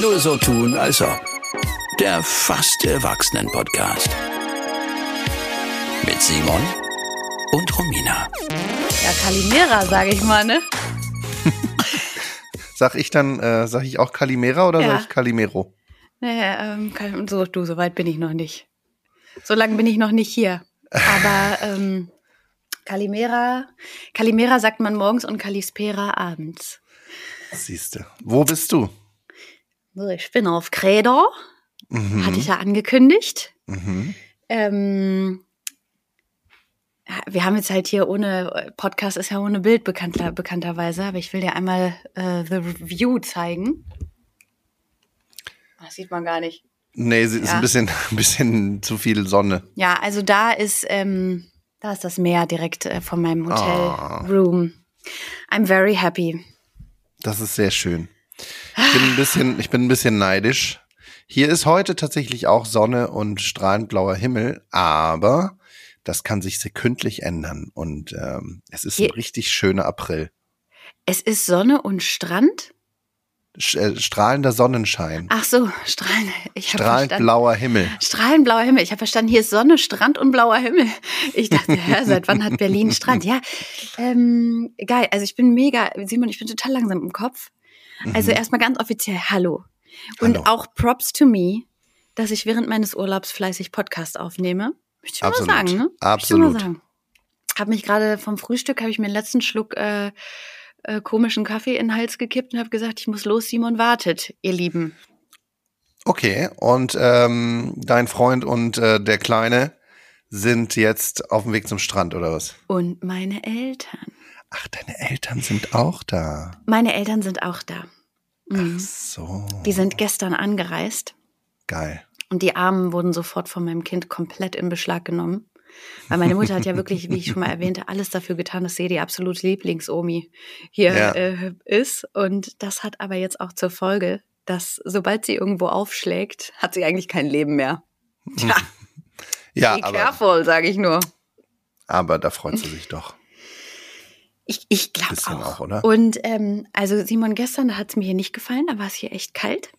Nur so tun, als ob. Der fast Erwachsenen-Podcast. Mit Simon und Romina. Ja, Kalimera, sage ich mal, ne? Sag ich dann, äh, sag ich auch Kalimera oder Ja. sag ich Kalimero? Naja, ähm, so, du, so weit bin ich noch nicht. So lange bin ich noch nicht hier. Aber ähm, Kalimera, Kalimera sagt man morgens und Kalispera abends. Siehste. Wo bist du? So, ich bin auf Kreda, Mhm. hatte ich ja angekündigt. Mhm. Ähm, wir haben jetzt halt hier ohne, Podcast ist ja ohne Bild bekannter, bekannterweise, aber ich will dir einmal äh, The Review zeigen. Das sieht man gar nicht. Nee, ist Ja. ein bisschen, ein bisschen zu viel Sonne. Ja, also da ist, ähm, da ist das Meer direkt äh, von meinem Ah. Hotelroom. I'm very happy. Das ist sehr schön. Ich bin ein bisschen, ich bin ein bisschen neidisch. Hier ist heute tatsächlich auch Sonne und strahlend blauer Himmel, aber das kann sich sekündlich ändern und ähm, es ist ein Hier- richtig schöner April. Es ist Sonne und Strand. Äh, strahlender Sonnenschein, Ach so, strahlen. Ich strahlend blauer Himmel. Strahlend blauer Himmel. Ich habe verstanden, hier ist Sonne, Strand und blauer Himmel. Ich dachte, hä, seit wann hat Berlin Strand? Ja, ähm, geil. Also ich bin mega, Simon, ich bin total langsam im Kopf. Also Mhm. erstmal ganz offiziell Hallo. Und Hallo. auch Props to me, dass ich während meines Urlaubs fleißig Podcast aufnehme. Möchte ich Absolut. mal sagen, ne? Absolut. Möchte ich mal sagen. Hab mich gerade vom Frühstück, habe ich mir den letzten Schluck äh, äh, komischen Kaffee in den Hals gekippt und habe gesagt, ich muss los, Simon wartet, ihr Lieben. Okay, und ähm, dein Freund und äh, der Kleine sind jetzt auf dem Weg zum Strand oder was? Und meine Eltern. Ach, deine Eltern sind auch da. Meine Eltern sind auch da. Mhm. So, Die sind gestern angereist geil. und die Armen wurden sofort von meinem Kind komplett in Beschlag genommen. Weil meine Mutter hat ja wirklich, wie ich schon mal erwähnte, alles dafür getan, dass sie die absolute Lieblingsomi hier Ja. äh, ist. Und das hat aber jetzt auch zur Folge, dass sobald sie irgendwo aufschlägt, hat sie eigentlich kein Leben mehr. Tja, Ja, be careful, sage ich nur. aber da freut sie sich doch. Ich, ich glaube auch. auch, oder? Und ähm, also Simon, gestern, hat es mir hier nicht gefallen, da war es hier echt kalt.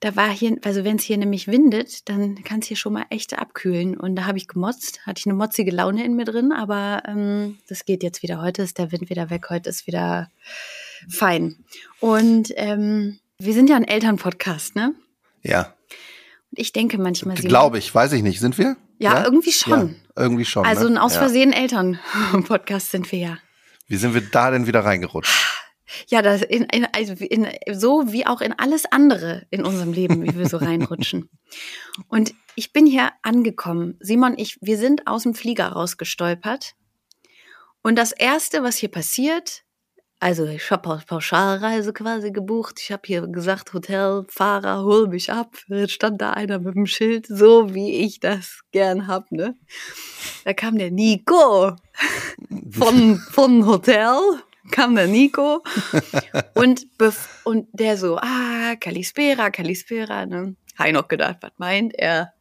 Da war hier, also wenn es hier nämlich windet, dann kann es hier schon mal echt abkühlen. Und da habe ich gemotzt, hatte ich eine motzige Laune in mir drin, aber ähm, das geht jetzt wieder. Heute ist der Wind wieder weg, heute ist wieder fein. Und ähm, wir sind ja ein Elternpodcast, ne? Ja, Und ich denke manchmal, glaube ich, weiß ich nicht. Sind wir? Ja, irgendwie schon. Ja, irgendwie schon. also ne? ein aus ja. Versehen Eltern-Podcast sind wir ja. Wie sind wir da denn wieder reingerutscht? Ja, das in, in, also in, so wie auch in alles andere in unserem Leben, wie wir so reinrutschen. Und ich bin hier angekommen. Simon, ich, wir sind aus dem Flieger rausgestolpert. Und das erste, was hier passiert, also ich habe Pauschalreise quasi gebucht. Ich habe hier gesagt, Hotelfahrer, hol mich ab. Jetzt stand da einer mit dem Schild, so wie ich das gern hab, ne? Da kam der Nico von, von Hotel, kam der Nico und, und der so, ah, Kalispera, Kalispera, ne? Habe ich noch gedacht, was meint er?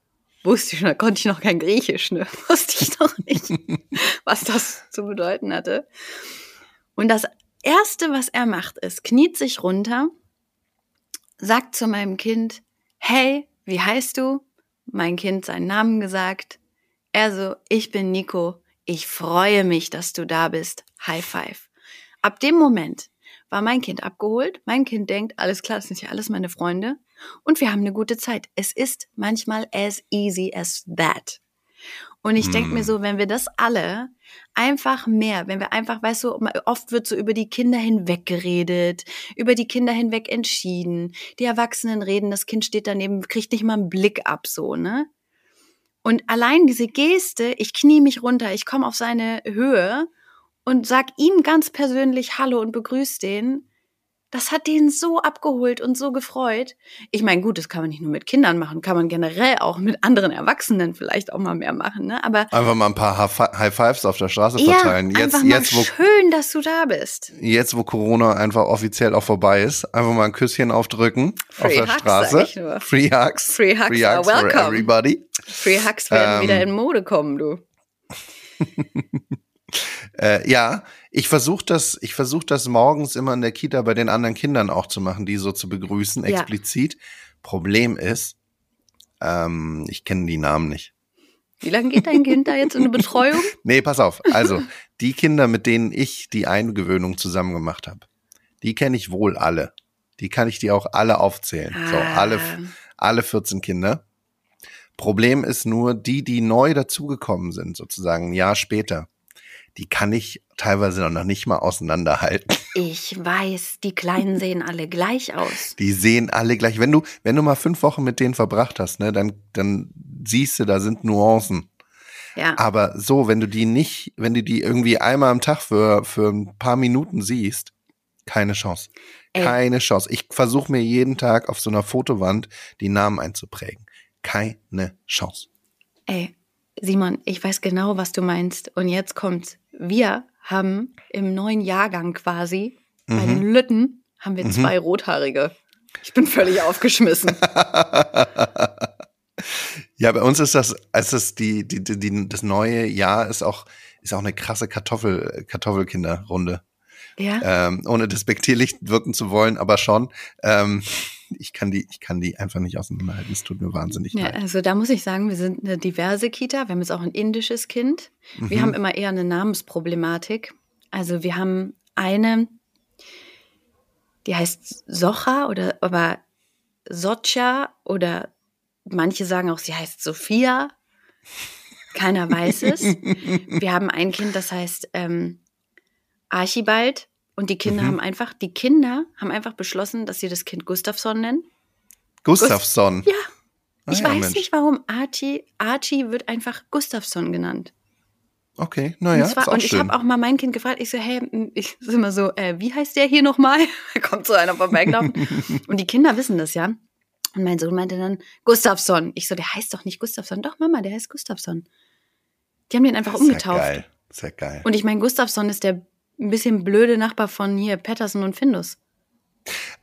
Wusste ich noch, konnte ich noch kein Griechisch, ne? Wusste ich noch nicht, was das zu bedeuten hatte. Und das Erste, was er macht, ist, kniet sich runter, sagt zu meinem Kind, hey, wie heißt du? Mein Kind seinen Namen gesagt. Er so, ich bin Nico. Ich freue mich, dass du da bist. High five. Ab dem Moment war mein Kind abgeholt. Mein Kind denkt, alles klar, das sind ja alles meine Freunde. Und wir haben eine gute Zeit. Es ist manchmal as easy as that. Und ich denke mir so, wenn wir das alle einfach mehr, wenn wir einfach, weißt du, oft wird so über die Kinder hinweg geredet, über die Kinder hinweg entschieden. Die Erwachsenen reden, das Kind steht daneben, kriegt nicht mal einen Blick ab, so, ne? Und allein diese Geste, ich knie mich runter, ich komme auf seine Höhe und sag ihm ganz persönlich Hallo und begrüß den. Das hat den so abgeholt und so gefreut. Ich meine, gut, das kann man nicht nur mit Kindern machen, kann man generell auch mit anderen Erwachsenen vielleicht auch mal mehr machen, ne? Aber Einfach mal ein paar High- Fives auf der Straße ja, verteilen. Jetzt, einfach mal jetzt, wo, schön, dass du da bist. jetzt, wo Corona einfach offiziell auch vorbei ist, einfach mal ein Küsschen aufdrücken auf Free der Hugs, Straße. ich nur. Free Hugs. Free Hugs for welcome. everybody. Free Hugs werden Ähm, wieder in Mode kommen, du. Äh, ja, ich versuche das, ich versuche das morgens immer in der Kita bei den anderen Kindern auch zu machen, die so zu begrüßen, Ja. explizit. Problem ist, ähm, ich kenne die Namen nicht. Wie lange geht dein Kind da jetzt in eine Betreuung? Nee, pass auf. Also, die Kinder, mit denen ich die Eingewöhnung zusammen gemacht habe, die kenne ich wohl alle. Die kann ich dir auch alle aufzählen. So, Ah. alle, alle 14 Kinder. Problem ist nur, die, die neu dazugekommen sind, sozusagen ein Jahr später, die kann ich teilweise noch nicht mal auseinanderhalten. Ich weiß, die Kleinen sehen alle gleich aus. Die sehen alle gleich. Wenn du, wenn du mal fünf Wochen mit denen verbracht hast, ne, dann, dann siehst du, da sind Nuancen. Ja. Aber so, wenn du die nicht, wenn du die irgendwie einmal am Tag für, für ein paar Minuten siehst, keine Chance. Ey. Keine Chance. Ich versuche mir jeden Tag auf so einer Fotowand die Namen einzuprägen. Keine Chance. Ey, Simon, ich weiß genau, was du meinst. Und jetzt kommt's. Wir haben im neuen Jahrgang quasi, bei Mhm. den Lütten, haben wir zwei Rothaarige. Ich bin völlig aufgeschmissen. Ja, bei uns ist das, ist die, die, die, die, das neue Jahr ist auch, ist auch eine krasse Kartoffel, Kartoffelkinderrunde. Ja? Ähm, ohne despektierlich wirken zu wollen, aber schon. Ähm, ich kann die, ich kann die einfach nicht auseinanderhalten. Es tut mir wahnsinnig Ja, leid. also da muss ich sagen, wir sind eine diverse Kita. Wir haben jetzt auch ein indisches Kind. Wir Mhm. haben immer eher eine Namensproblematik. Also wir haben eine, die heißt Socha oder aber Socha oder manche sagen auch, sie heißt Sophia. Keiner weiß es. Wir haben ein Kind, das heißt ähm, Archibald. Und die Kinder Mhm. haben einfach, die Kinder haben einfach beschlossen, dass sie das Kind Gustavsson nennen. Gustafsson. Ja, Ah ich ja, weiß Mensch. nicht, warum Archie, Archie wird einfach Gustavsson genannt. Okay, naja, und zwar, und ich habe auch mal mein Kind gefragt, ich so, hey, ich ist immer so, äh, wie heißt der hier nochmal? Da kommt so einer vorbeigelaufen. und die Kinder wissen das ja. Und mein Sohn meinte dann, Gustavsson. Ich so, der heißt doch nicht Gustavsson. Doch, Mama, der heißt Gustavsson. Die haben den einfach Das ist ja umgetauft. geil. Sehr geil. Und ich meine, Gustavsson ist der ein bisschen blöde Nachbar von hier, Patterson und Findus.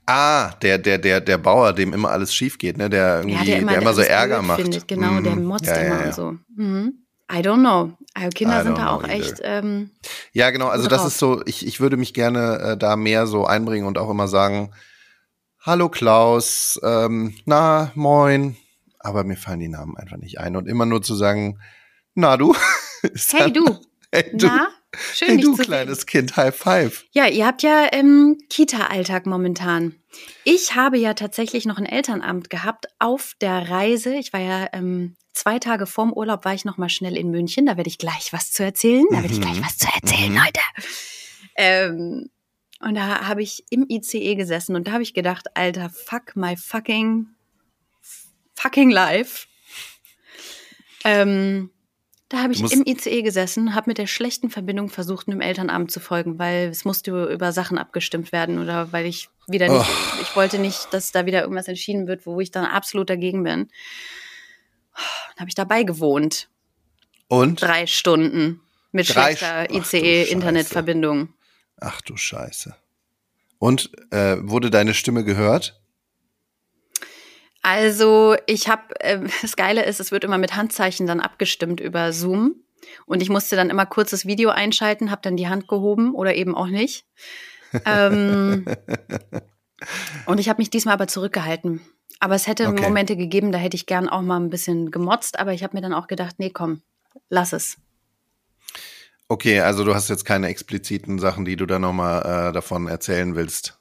ah, der, der, der, der Bauer, dem immer alles schief geht, ne? Der irgendwie, Ja, der immer, so alles Ärger blöd macht. Findet. Genau, der Mhm. motzt ja, immer ja, und so. Mhm. I don't know. Also Kinder I sind da auch know echt, ähm, Ja, genau. Also das drauf. ist so, ich, ich würde mich gerne äh, da mehr so einbringen und auch immer sagen, hallo Klaus, ähm, na, moin. Aber mir fallen die Namen einfach nicht ein. Und immer nur zu sagen, na du. hey du, Hey du, na, schön hey, du kleines sehen. Kind, High Five. Ja, ihr habt ja ähm, Kita-Alltag momentan. Ich habe ja tatsächlich noch ein Elternamt gehabt auf der Reise. Ich war ja ähm, zwei Tage vorm Urlaub, war ich noch mal schnell in München. Da werde ich gleich was zu erzählen. Da werde ich Mhm. gleich was zu erzählen, Mhm. Leute. Ähm, und da habe ich im ICE gesessen und da habe ich gedacht, Alter, fuck my fucking fucking life. Ähm, da habe ich im ICE gesessen, habe mit der schlechten Verbindung versucht, einem Elternamt zu folgen, weil es musste über Sachen abgestimmt werden oder weil ich wieder nicht, Oh. ich wollte nicht, dass da wieder irgendwas entschieden wird, wo ich dann absolut dagegen bin. Dann habe ich dabei gewohnt. Und? Drei Stunden mit Drei schlechter ICE-Internetverbindung. Ach du Scheiße. Und äh, wurde deine Stimme gehört? Also ich habe, äh, das Geile ist, es wird immer mit Handzeichen dann abgestimmt über Zoom. Und ich musste dann immer kurz das Video einschalten, habe dann die Hand gehoben oder eben auch nicht. Ähm, und ich habe mich diesmal aber zurückgehalten. Aber es hätte Okay. Momente gegeben, da hätte ich gern auch mal ein bisschen gemotzt, aber ich habe mir dann auch gedacht, nee, komm, lass es. Okay, also du hast jetzt keine expliziten Sachen, die du da nochmal äh, davon erzählen willst,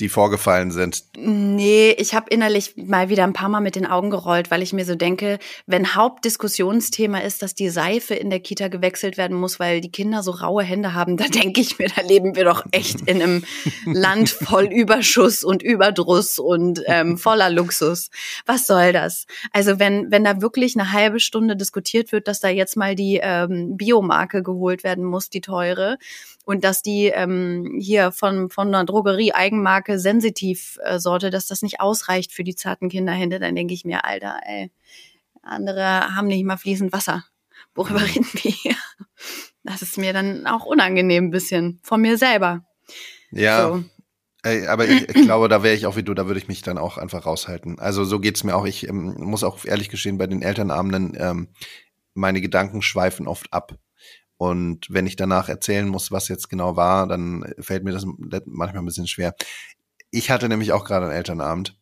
die vorgefallen sind. Nee, ich habe innerlich mal wieder ein paar Mal mit den Augen gerollt, weil ich mir so denke, wenn Hauptdiskussionsthema ist, dass die Seife in der Kita gewechselt werden muss, weil die Kinder so raue Hände haben, da denke ich mir, da leben wir doch echt in einem Land voll Überschuss und Überdruss und ähm, voller Luxus. Was soll das? Also wenn, wenn da wirklich eine halbe Stunde diskutiert wird, dass da jetzt mal die ähm, Biomarke geholt werden muss, die teure, und dass die ähm, hier von, von einer Drogerie Eigenmarke Sensitiv-Sorte, dass das nicht ausreicht für die zarten Kinderhände, dann denke ich mir, Alter, ey, andere haben nicht mal fließend Wasser. Worüber reden wir hier? Das ist mir dann auch unangenehm ein bisschen von mir selber. Ja, So. ey, aber ich, ich glaube, da wäre ich auch wie du, da würde ich mich dann auch einfach raushalten. Also so geht's mir auch. Ich ähm, muss auch ehrlich gestehen, bei den Elternabenden, ähm, meine Gedanken schweifen oft ab. Und wenn ich danach erzählen muss, was jetzt genau war, dann fällt mir das manchmal ein bisschen schwer. Ich hatte nämlich auch gerade einen Elternabend.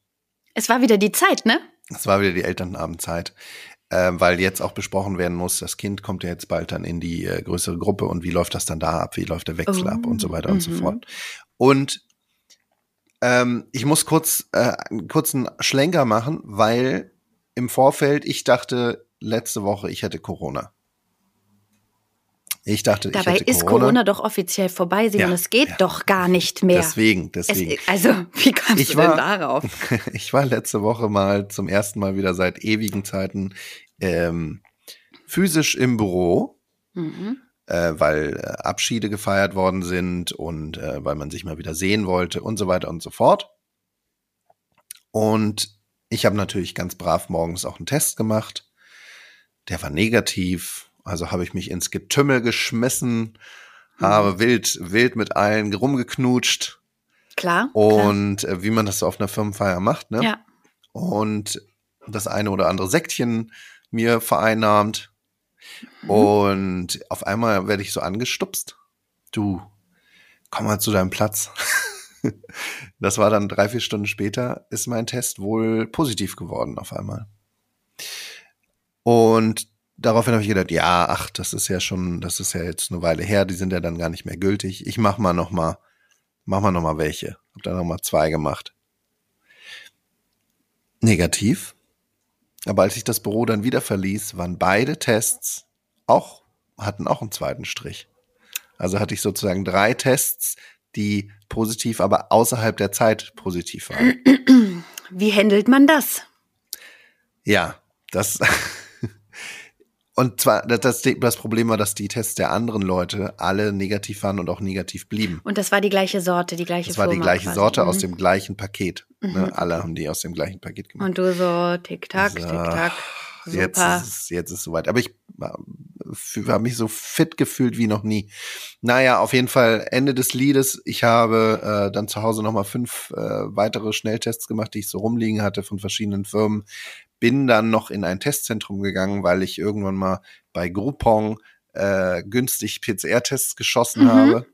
Es war wieder die Zeit, ne? Es war wieder die Elternabendzeit, äh, weil jetzt auch besprochen werden muss, das Kind kommt ja jetzt bald dann in die äh, größere Gruppe und wie läuft das dann da ab, wie läuft der Wechsel Oh, ab und so weiter und so mhm. fort. Und ähm, ich muss kurz äh, einen kurzen Schlenker machen, weil im Vorfeld ich dachte letzte Woche, ich hätte Corona. Ich dachte, Dabei ich ist Corona doch offiziell vorbei, Simon. Ja, es geht ja. doch gar nicht mehr. Deswegen, es, deswegen. also, wie kommst Ich du denn war- darauf? ich war letzte Woche mal zum ersten Mal wieder seit ewigen Zeiten ähm, physisch im Büro, Mhm. äh, weil äh, Abschiede gefeiert worden sind und äh, weil man sich mal wieder sehen wollte und so weiter und so fort. Und ich habe natürlich ganz brav morgens auch einen Test gemacht. Der war negativ, also habe ich mich ins Getümmel geschmissen, habe wild, wild mit allen rumgeknutscht Klar. und äh, wie man das so auf einer Firmenfeier macht, ne? klar. Ja. und das eine oder andere Säckchen mir vereinnahmt. Mhm. Und auf einmal werde ich so angestupst. Du, komm mal zu deinem Platz. das war dann drei, vier Stunden später, ist mein Test wohl positiv geworden auf einmal. Und daraufhin habe ich gedacht, ja, ach, das ist ja schon, das ist ja jetzt eine Weile her, die sind ja dann gar nicht mehr gültig. Ich mach mal noch mal, mach mal noch mal welche. Hab dann noch mal zwei gemacht. Negativ. Aber als ich das Büro dann wieder verließ, waren beide Tests auch, hatten auch einen zweiten Strich. Also hatte ich sozusagen drei Tests, die positiv, aber außerhalb der Zeit positiv waren. Wie handelt man das? Ja, das. Und zwar, das, das, Problem war, dass die Tests der anderen Leute alle negativ waren und auch negativ blieben. Und das war die gleiche Sorte, die gleiche Das war die gleiche quasi. Sorte Mhm. aus dem gleichen Paket. Ne? Alle haben die aus dem gleichen Paket gemacht. Und du so, tick-tack, So, tick-tack. Jetzt Super. ist, es, jetzt ist es soweit. Aber ich habe mich so fit gefühlt wie noch nie. Naja, auf jeden Fall Ende des Liedes. Ich habe äh, dann zu Hause nochmal fünf äh, weitere Schnelltests gemacht, die ich so rumliegen hatte von verschiedenen Firmen. Bin dann noch in ein Testzentrum gegangen, weil ich irgendwann mal bei Groupon äh, günstig PCR-Tests geschossen Mhm. habe.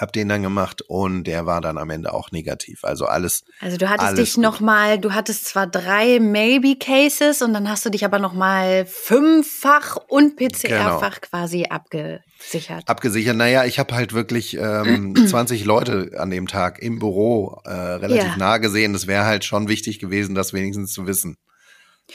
Hab den dann gemacht und der war dann am Ende auch negativ. Also alles Also du hattest dich gut. noch mal, du hattest zwar drei Maybe-Cases und dann hast du dich aber noch mal fünffach und PCR-fach quasi abgesichert. abgesichert. Naja, ich habe halt wirklich ähm, 20 Leute an dem Tag im Büro äh, relativ Ja. nah gesehen. Das wäre halt schon wichtig gewesen, das wenigstens zu wissen.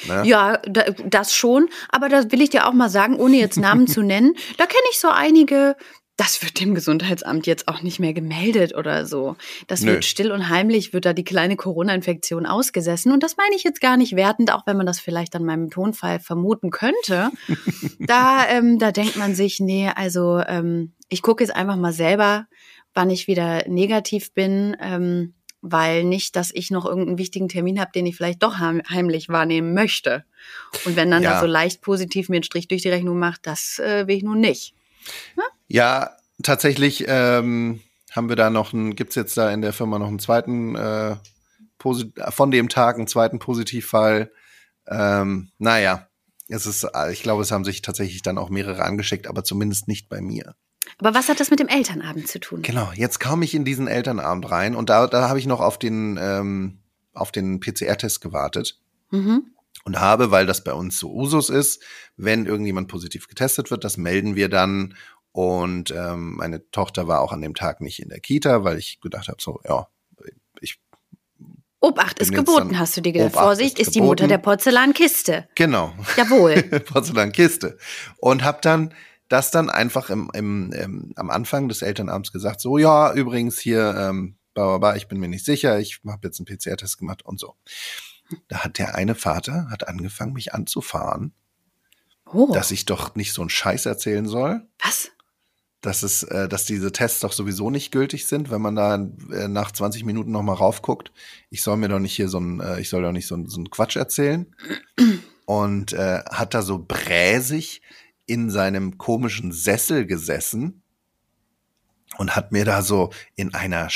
Ne? Ja, da, das schon. Aber das will ich dir auch mal sagen, ohne jetzt Namen zu nennen. Da kenne ich so einige. Das wird dem Gesundheitsamt jetzt auch nicht mehr gemeldet oder so. Das Nö. wird still und heimlich, wird da die kleine Corona-Infektion ausgesessen. Und das meine ich jetzt gar nicht wertend, auch wenn man das vielleicht an meinem Tonfall vermuten könnte. da, ähm, da denkt man sich, nee, also ähm, ich gucke jetzt einfach mal selber, wann ich wieder negativ bin. Ähm, weil nicht, dass ich noch irgendeinen wichtigen Termin habe, den ich vielleicht doch heim heimlich wahrnehmen möchte. Und wenn dann Ja. da so leicht positiv mir einen Strich durch die Rechnung macht, das äh, will ich nun nicht. Ja, tatsächlich ähm, haben wir da noch einen, gibt's jetzt da in der Firma noch einen zweiten, äh, von dem Tag einen zweiten Positivfall. Ähm, naja, es ist, äh, ich glaube, es haben sich tatsächlich dann auch mehrere angesteckt, aber zumindest nicht bei mir. Aber was hat das mit dem Elternabend zu tun? Genau, jetzt kam ich in diesen Elternabend rein und da, da habe ich noch auf den, ähm, auf den PCR-Test gewartet Mhm. Und habe, weil das bei uns so Usus ist, wenn irgendjemand positiv getestet wird, das melden wir dann. Und ähm, meine Tochter war auch an dem Tag nicht in der Kita, weil ich gedacht habe, so, ja, ich, Obacht ist geboten, hast du dir gedacht. Obacht Vorsicht, ist ist die Mutter der Porzellankiste. genau, Jawohl. Porzellankiste. Und habe dann das dann einfach im, im, im, am Anfang des Elternabends gesagt, so, ja, übrigens hier, ähm, ich bin mir nicht sicher, ich habe jetzt einen PCR-Test gemacht und so. Da hat der eine Vater hat angefangen, mich anzufahren, Oh, dass ich doch nicht so einen Scheiß erzählen soll, was? dass es, äh, dass diese Tests doch sowieso nicht gültig sind, wenn man da äh, nach 20 Minuten noch mal raufguckt. Ich soll mir doch nicht hier so ein, äh, ich soll doch nicht so, ein- so einen Quatsch erzählen. Und äh, hat da so bräsig in seinem komischen Sessel gesessen und hat mir da so in einer,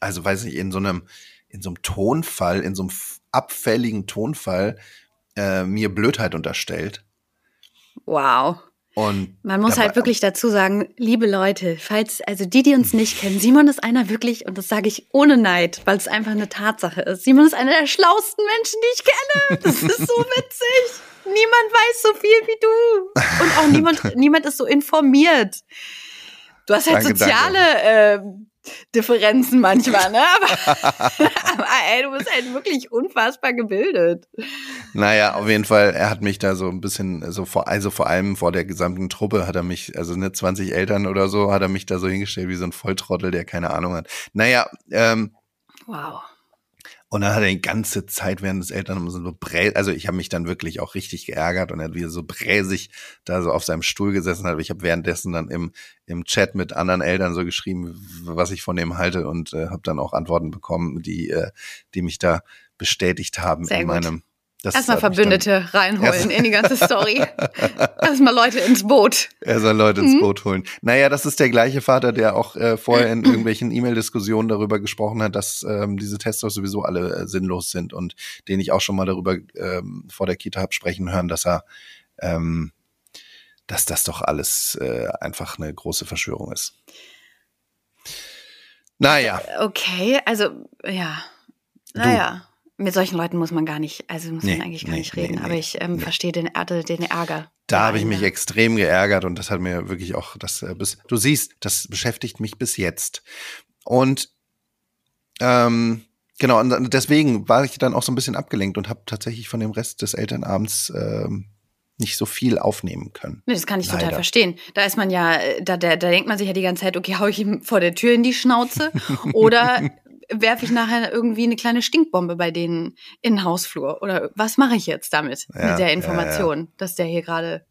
also weiß ich, in so einem, in so einem Tonfall, in so einem abfälligen Tonfall äh, mir Blödheit unterstellt. Wow. Und Man muss halt wirklich dazu sagen, liebe Leute, falls, also die, die uns nicht kennen, Simon ist einer wirklich, und das sage ich ohne Neid, weil es einfach eine Tatsache ist. Simon ist einer der schlauesten Menschen, die ich kenne. Das ist so witzig. Niemand weiß so viel wie du. Und auch niemand, niemand ist so informiert. Du hast halt Danke, soziale äh, Differenzen manchmal, ne? Aber, aber ey, du bist halt wirklich unfassbar gebildet. Naja, auf jeden Fall, er hat mich da so ein bisschen, so vor, also vor allem vor der gesamten Truppe hat er mich, also ne, 20 Eltern oder so, hat er mich da so hingestellt wie so ein Volltrottel, der keine Ahnung hat. Naja, ähm, Wow. Und dann hat er die ganze Zeit während des Eltern so brä also ich habe mich dann wirklich auch richtig geärgert und er hat wieder so bräsig da so auf seinem Stuhl gesessen hat. Ich habe währenddessen dann im, im Chat mit anderen Eltern so geschrieben, was ich von dem halte und äh, habe dann auch Antworten bekommen, die, äh, die mich da bestätigt haben Sehr in gut. meinem. Erstmal dann- Verbündete reinholen Erst- in die ganze Story. Erstmal Leute ins Boot. Er soll Leute Mhm. ins Boot holen. Naja, das ist der gleiche Vater, der auch äh, vorher in irgendwelchen E-Mail-Diskussionen darüber gesprochen hat, dass ähm, diese Tests doch sowieso alle äh, sinnlos sind und den ich auch schon mal darüber ähm, vor der Kita hab sprechen hören, dass er, ähm, dass das doch alles äh, einfach eine große Verschwörung ist. Naja, Okay, also ja. Naja. Mit solchen Leuten muss man gar nicht, also muss Nee, man eigentlich gar nee, nicht reden. nee, aber ich ähm, verstehe den, Ärger- den Ärger. da habe ich mich extrem geärgert und das hat mir wirklich auch, das äh, bis, du siehst, das beschäftigt mich bis jetzt. Und ähm, genau, und deswegen war ich dann auch so ein bisschen abgelenkt und habe tatsächlich von dem Rest des Elternabends ähm, nicht so viel aufnehmen können. Nee, das kann ich total Leider. verstehen. Da ist man ja, äh, da, da, da denkt man sich ja die ganze Zeit, okay, hau ich ihm vor der Tür in die Schnauze oder werfe ich nachher irgendwie eine kleine Stinkbombe bei denen in den Hausflur oder was mache ich jetzt damit Ja, mit der ja, Information, dass der hier gerade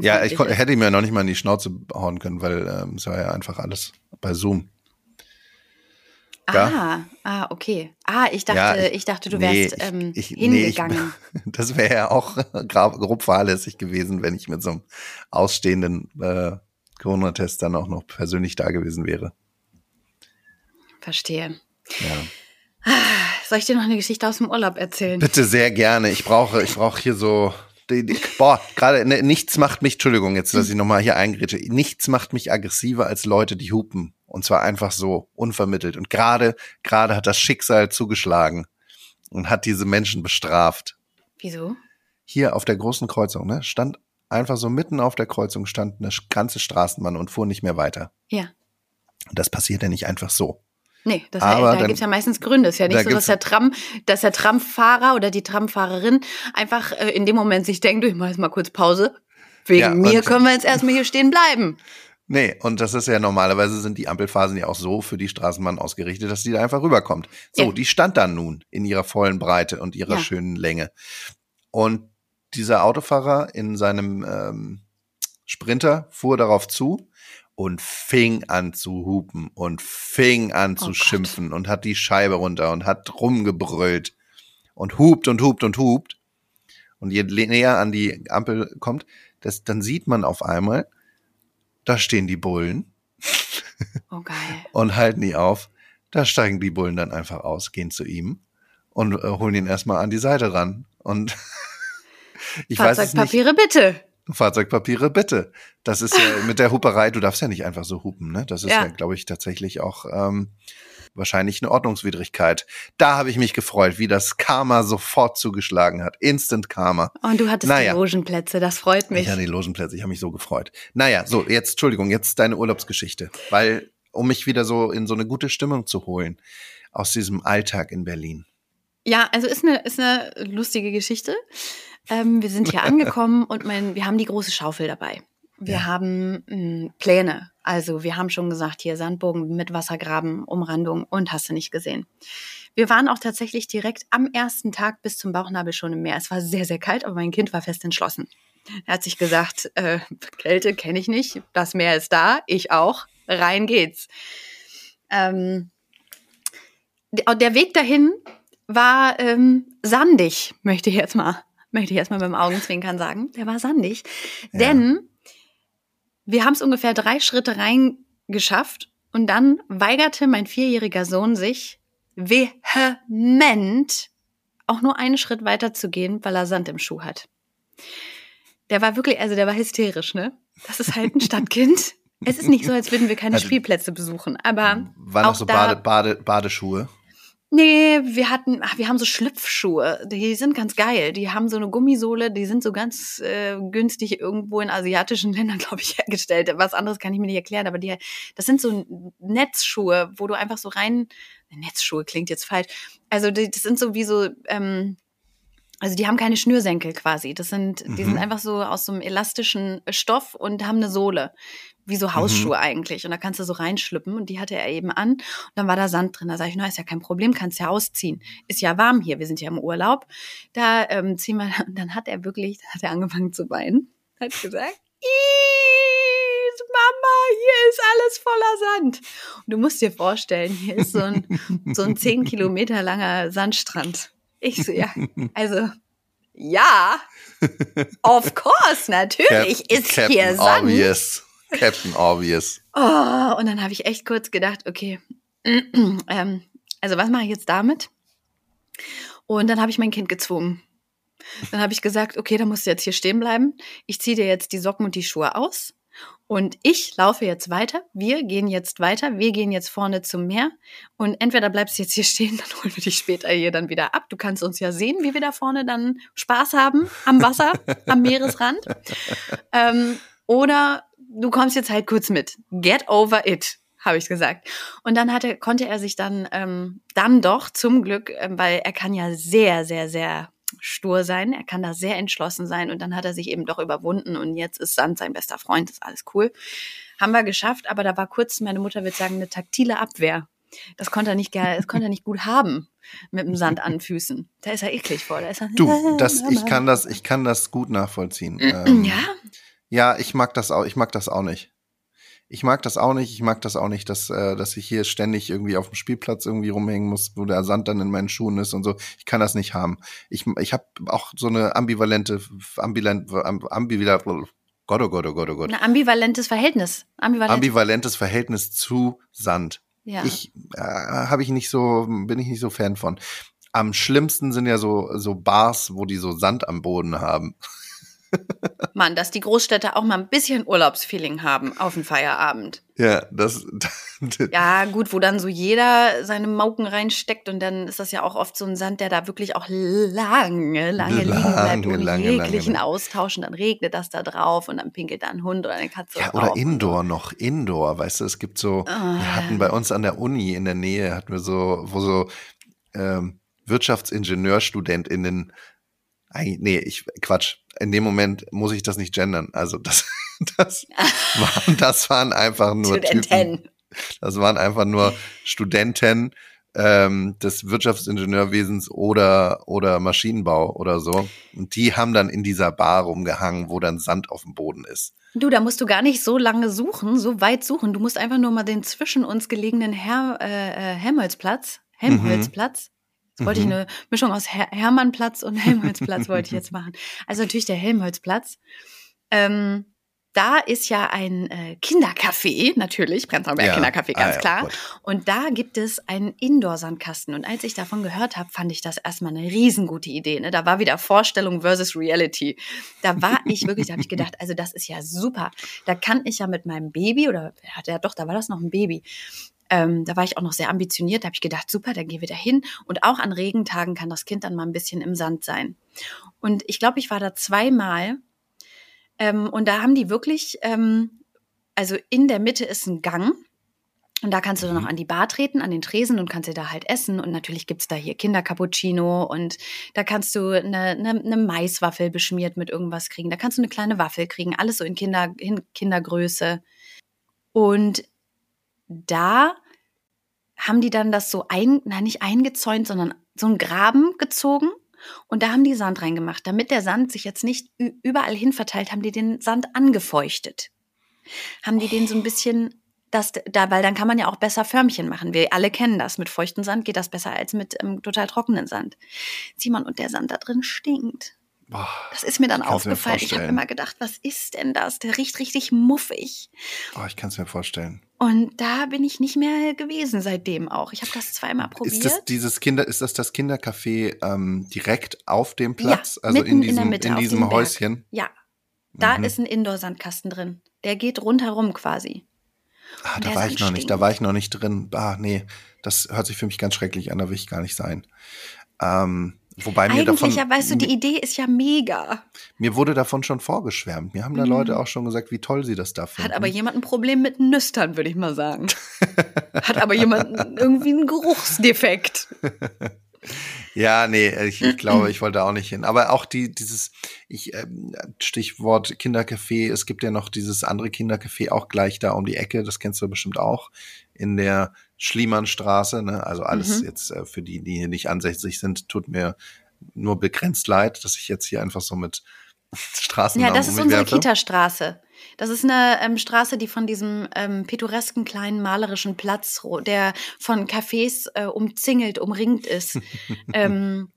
Ja, ich ist. hätte ihm ja noch nicht mal in die Schnauze hauen können, weil ähm, es war ja einfach alles bei Zoom. Ah, ah, okay. Ah, ich dachte, Ja, ich, ich- dachte, du nee, wärst ich- ähm, ich- nee, ich- hingegangen. Das wäre ja auch grob fahrlässig gewesen, wenn ich mit so einem ausstehenden äh, Corona-Test dann auch noch persönlich da gewesen wäre. Verstehe. Ja. Soll ich dir noch eine Geschichte aus dem Urlaub erzählen? Bitte sehr gerne. Ich brauche, ich brauche hier so. Die, die, boah, gerade ne, nichts macht mich, Entschuldigung, jetzt dass ich nochmal hier eingrätsche, nichts macht mich aggressiver als Leute, die hupen. Und zwar einfach so, unvermittelt. Und gerade, gerade hat das Schicksal zugeschlagen und hat diese Menschen bestraft. Wieso? Hier auf der großen Kreuzung, ne, stand einfach so mitten auf der Kreuzung stand eine ganze Straßenbahn und fuhr nicht mehr weiter. Ja. Und das passiert ja nicht einfach so. Nee, das, Aber da dann- gibt's ja meistens Gründe. Es ist ja da nicht so, dass der Tram, dass der Tramfahrer oder die Tramfahrerin einfach äh, in dem Moment sich denkt, ich mache jetzt mal kurz Pause. Wegen Ja, mir können wir jetzt erstmal hier stehen bleiben. Nee, und das ist ja normalerweise sind die Ampelphasen ja auch so für die Straßenbahn ausgerichtet, dass die da einfach rüberkommt. So, Ja. die stand dann nun in ihrer vollen Breite und ihrer schönen Länge. Und dieser Autofahrer in seinem ähm, Sprinter fuhr darauf zu und fing an zu hupen und fing an Oh zu Gott. schimpfen und hat die Scheibe runter und hat rumgebrüllt und hupt und hupt und hupt. Und je näher an die Ampel kommt, das, dann sieht man auf einmal, da stehen die Bullen Oh geil. und halten die auf. Da steigen die Bullen dann einfach aus, gehen zu ihm und äh, holen ihn erstmal an die Seite ran. Und ich weiß es nicht. Fahrzeugpapiere bitte. Fahrzeugpapiere bitte. Das ist ja mit der Huperei, du darfst ja nicht einfach so hupen, ne? Das ist ja, Ja. glaube ich, tatsächlich auch ähm, wahrscheinlich eine Ordnungswidrigkeit. Da habe ich mich gefreut, wie das Karma sofort zugeschlagen hat. Instant Karma. Und du hattest Naja. die Logenplätze, das freut mich. Ich hatte die Logenplätze, ich habe mich so gefreut. Naja, so, jetzt, Entschuldigung, jetzt deine Urlaubsgeschichte. Weil, um mich wieder so in so eine gute Stimmung zu holen aus diesem Alltag in Berlin. Ja, also ist eine, ist eine lustige Geschichte. Ähm, wir sind hier angekommen und mein, wir haben die große Schaufel dabei. Wir Ja. haben mh, Pläne. Also wir haben schon gesagt, hier Sandbogen mit Wassergraben, Umrandung und hast du nicht gesehen. Wir waren auch tatsächlich direkt am ersten Tag bis zum Bauchnabel schon im Meer. Es war sehr, sehr kalt, aber mein Kind war fest entschlossen. Er hat sich gesagt, äh, Kälte kenne ich nicht, das Meer ist da, ich auch, rein geht's. Ähm, der der Weg dahin war ähm, sandig, möchte ich jetzt mal, möchte ich jetzt mal beim Augenzwinkern sagen. Der war sandig, Ja. denn wir haben es ungefähr drei Schritte reingeschafft und dann weigerte mein vierjähriger Sohn sich vehement auch nur einen Schritt weiter zu gehen, weil er Sand im Schuh hat. Der war wirklich, also der war hysterisch, ne? Das ist halt ein Stadtkind. Es ist nicht so, als würden wir keine Also- Spielplätze besuchen, aber Waren auch auch so da- Bade, Bade, Badeschuhe. Nee, wir hatten, ach, wir haben so Schlüpfschuhe. Die sind ganz geil. Die haben so eine Gummisohle, die sind so ganz äh, günstig irgendwo in asiatischen Ländern, glaube ich, hergestellt. Was anderes kann ich mir nicht erklären, aber die, das sind so Netzschuhe, wo du einfach so rein. Netzschuhe klingt jetzt falsch. Also die, das sind so wie so, ähm, also die haben keine Schnürsenkel quasi. Das sind, die sind Mhm. einfach so aus so einem elastischen Stoff und haben eine Sohle. Wie so Hausschuhe eigentlich. Und da kannst du so reinschlüppen und die hatte er eben an. Und dann war da Sand drin. Da sage ich, na, ist ja kein Problem, kannst ja ausziehen. Ist ja warm hier, wir sind ja im Urlaub. Da ähm, ziehen wir, und dann hat er wirklich, dann hat er angefangen zu weinen. Hat gesagt, "Iis, Mama, hier ist alles voller Sand. Und du musst dir vorstellen, hier ist so ein, so ein zehn Kilometer langer Sandstrand. Ich so, ja, also, ja, of course, natürlich Cap- ist Captain hier Sand. Obvious. Captain Obvious. Oh, und dann habe ich echt kurz gedacht, okay, ähm, also was mache ich jetzt damit? Und dann habe ich mein Kind gezwungen. Dann habe ich gesagt, okay, dann musst du jetzt hier stehen bleiben. Ich ziehe dir jetzt die Socken und die Schuhe aus. Und ich laufe jetzt weiter. Wir gehen jetzt weiter. Wir gehen jetzt vorne zum Meer. Und entweder bleibst du jetzt hier stehen, dann holen wir dich später hier dann wieder ab. Du kannst uns ja sehen, wie wir da vorne dann Spaß haben am Wasser, am Meeresrand. Ähm, oder du kommst jetzt halt kurz mit. Get over it, habe ich gesagt. Und dann hatte, konnte er sich dann, ähm, dann doch zum Glück, ähm, weil er kann ja sehr, sehr, sehr stur sein. Er kann da sehr entschlossen sein. Und dann hat er sich eben doch überwunden. Und jetzt ist Sand sein bester Freund. Ist alles cool. Haben wir geschafft. Aber da war kurz, meine Mutter wird sagen, eine taktile Abwehr. Das konnte er nicht, das konnte er nicht gut haben mit dem Sand an Füßen. Da ist er eklig vor. Da ist er, Du, das, ich kann das, ich kann das gut nachvollziehen. Ähm, Ja, Ja, ich mag das auch, ich mag das auch nicht. Ich mag das auch nicht. Ich mag das auch nicht, dass, äh, dass ich hier ständig irgendwie auf dem Spielplatz irgendwie rumhängen muss, wo der Sand dann in meinen Schuhen ist und so. Ich kann das nicht haben. Ich, ich habe auch so eine ambivalente, ambivalent, ambivalent, Gott, oh Gott, oh Gott, oh Gott. ein ambivalentes Verhältnis. Ambivalent. Ambivalentes Verhältnis zu Sand. ja. Ich äh, habe ich nicht so, bin ich nicht so Fan von. Am schlimmsten sind ja so, so Bars, wo die so Sand am Boden haben. Mann, dass die Großstädte auch mal ein bisschen Urlaubsfeeling haben auf dem Feierabend. Ja, das, Ja, gut, wo dann so jeder seine Mauken reinsteckt und dann ist das ja auch oft so ein Sand, der da wirklich auch lange, lange liegen bleibt, Lange, ohne lange, jeglichen lange. Austausch und dann regnet das da drauf und dann pinkelt da ein Hund oder eine Katze Ja, drauf. oder Indoor noch, Indoor, weißt du, es gibt so, Ah. wir hatten bei uns an der Uni in der Nähe, hatten wir so, wo so ähm, WirtschaftsingenieurstudentInnen, eigentlich- nee, ich, Quatsch, in dem Moment muss ich das nicht gendern, also das, das, waren, das waren einfach nur Typen, Studenten. das waren einfach nur Studenten ähm, des Wirtschaftsingenieurwesens oder, oder Maschinenbau oder so und die haben dann in dieser Bar rumgehangen, wo dann Sand auf dem Boden ist. Du, da musst du gar nicht so lange suchen, so weit suchen. Du musst einfach nur mal den zwischen uns gelegenen Her äh, äh, Helmholtzplatz, Helmholtzplatz, jetzt wollte ich Mhm. eine Mischung aus Her Hermannplatz und Helmholtzplatz wollte ich jetzt machen. Also natürlich der Helmholtzplatz. Ähm, da ist ja ein äh, Kindercafé, natürlich, Prenzlauer Ja. Kindercafé, Ah, ganz ja, klar. gut. Und da gibt es einen Indoor-Sandkasten. Und als ich davon gehört habe, fand ich das erstmal eine riesengute Idee. Ne? Da war wieder Vorstellung versus Reality. Da war ich wirklich, da habe ich gedacht, also das ist ja super. Da kann ich ja mit meinem Baby, oder ja doch, da war das noch ein Baby. Ähm, da war ich auch noch sehr ambitioniert. Da habe ich gedacht, super, dann gehen wir da hin. Und auch an Regentagen kann das Kind dann mal ein bisschen im Sand sein. Und ich glaube, ich war da zweimal. Ähm, und da haben die wirklich, ähm, also in der Mitte ist ein Gang. Und da kannst du dann Mhm. noch an die Bar treten, an den Tresen und kannst dir da halt essen. Und natürlich gibt's da hier Kindercappuccino und da kannst du eine, eine, eine Maiswaffel beschmiert mit irgendwas kriegen. Da kannst du eine kleine Waffel kriegen, alles so in, Kinder, in Kindergröße. Und da haben die dann das so ein, nein, nicht eingezäunt, sondern so einen Graben gezogen und da haben die Sand reingemacht. Damit der Sand sich jetzt nicht überall hin verteilt, haben die den Sand angefeuchtet. Haben die den so ein bisschen, das, da, weil dann kann man ja auch besser Förmchen machen. Wir alle kennen das. Mit feuchtem Sand geht das besser als mit ähm, total trockenen Sand. Simon, und der Sand da drin stinkt. Boah. Das ist mir dann Ich kann's mir aufgefallen. Ich habe immer gedacht, was ist denn das? Der riecht richtig muffig. Oh, ich kann es mir vorstellen. Und da bin ich nicht mehr gewesen seitdem auch. Ich habe das zweimal probiert. Ist das dieses Kinder, ist das das Kindercafé ähm, direkt auf dem Platz? Ja, also in in diesem, Mitte in diesem dem Berg. Häuschen? Ja, Da ist ein Indoor-Sandkasten drin. Der geht rundherum quasi. Ah, da war ich noch nicht, da war ich noch nicht drin. Ah, nee, das hört sich für mich ganz schrecklich an, da will ich gar nicht sein. Ähm, wobei mir davon, Eigentlich, ja, weißt du, die Idee ist ja mega. mir wurde davon schon vorgeschwärmt. Mir haben da Leute auch schon gesagt, wie toll sie das da finden. Mhm. Hat aber jemand ein Problem mit Nüstern, würde ich mal sagen. Hat aber jemand irgendwie einen Geruchsdefekt. Ja, nee, ich, ich glaube, ich wollte auch nicht hin. Aber auch die, dieses, ich, ähm, Stichwort Kindercafé, es gibt ja noch dieses andere Kindercafé auch gleich da um die Ecke, das kennst du bestimmt auch, in der Schliemannstraße, ne? Also alles Mhm. jetzt äh, für die, die hier nicht ansässig sind, tut mir nur begrenzt leid, dass ich jetzt hier einfach so mit Straßennamen Ja, das ist unsere. Kita-Straße. Das ist eine ähm, Straße, die von diesem ähm, pittoresken kleinen malerischen Platz, der von Cafés äh, umzingelt, umringt ist, ähm,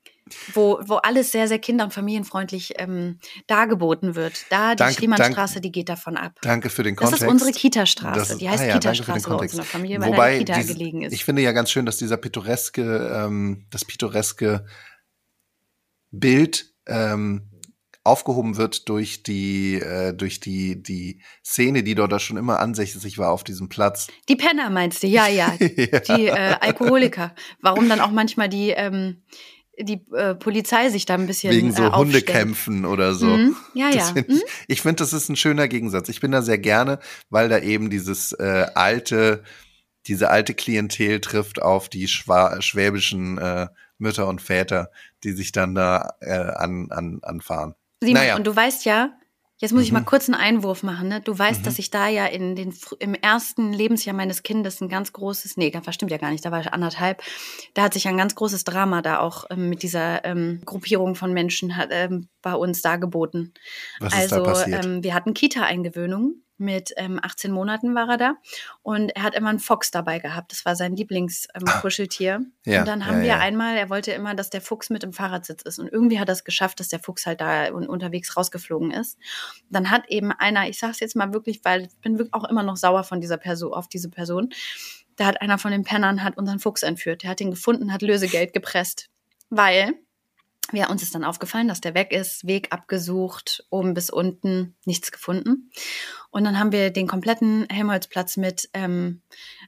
wo, wo alles sehr, sehr kinder- und familienfreundlich ähm, dargeboten wird. Da die Danke, Schliemann-Straße, die geht davon ab. Danke für den Das Kontext. ist unsere Kita-Straße. Das Die heißt ah ja, danke Kita-Straße bei uns in der. Familie, weil Wobei da Kita diese- gelegen ist. Ich finde ja ganz schön, dass dieser pittoreske, ähm, das pittoreske Bild ähm, aufgehoben wird durch die, äh, durch die, die Szene, die dort da schon immer ansässig war auf diesem Platz. Die Penner meinst du, ja, ja. Die äh, Alkoholiker. Warum dann auch manchmal die, ähm, die äh, Polizei sich da ein bisschen Wegen so äh. Hundekämpfen oder so. Mhm. Ja, ja. find Mhm. ich ich finde, das ist ein schöner Gegensatz. Ich bin da sehr gerne, weil da eben dieses äh, alte, diese alte Klientel trifft auf die schwa schwäbischen äh, Mütter und Väter, die sich dann da äh, an, an, anfahren. Simon, Naja. und du weißt ja, jetzt muss ich mal Mhm. kurz einen Einwurf machen, ne? Du weißt, Mhm. dass ich da ja in den, im ersten Lebensjahr meines Kindes ein ganz großes, nee, das stimmt ja gar nicht, da war ich anderthalb, da hat sich ein ganz großes Drama da auch ähm, mit dieser ähm, Gruppierung von Menschen hat, ähm, bei uns dargeboten. Was ist also da passiert? Ähm, wir hatten Kita-Eingewöhnung. Mit ähm, 18 Monaten war er da und er hat immer einen Fox dabei gehabt. Das war sein Lieblingskuscheltier. Ähm, Ja, und dann haben ja, wir ja. einmal, er wollte immer, dass der Fuchs mit im Fahrradsitz ist. Und irgendwie hat er es geschafft, dass der Fuchs halt da un unterwegs rausgeflogen ist. Dann hat eben einer, ich sag's jetzt mal wirklich, weil ich bin auch immer noch sauer von dieser Person, auf diese Person. Da hat einer von den Pennern hat unseren Fuchs entführt. Der hat ihn gefunden, hat Lösegeld gepresst. Weil ja, uns ist dann aufgefallen, dass der weg ist, Weg abgesucht, oben bis unten, nichts gefunden. Und dann haben wir den kompletten Helmholtzplatz mit, ähm,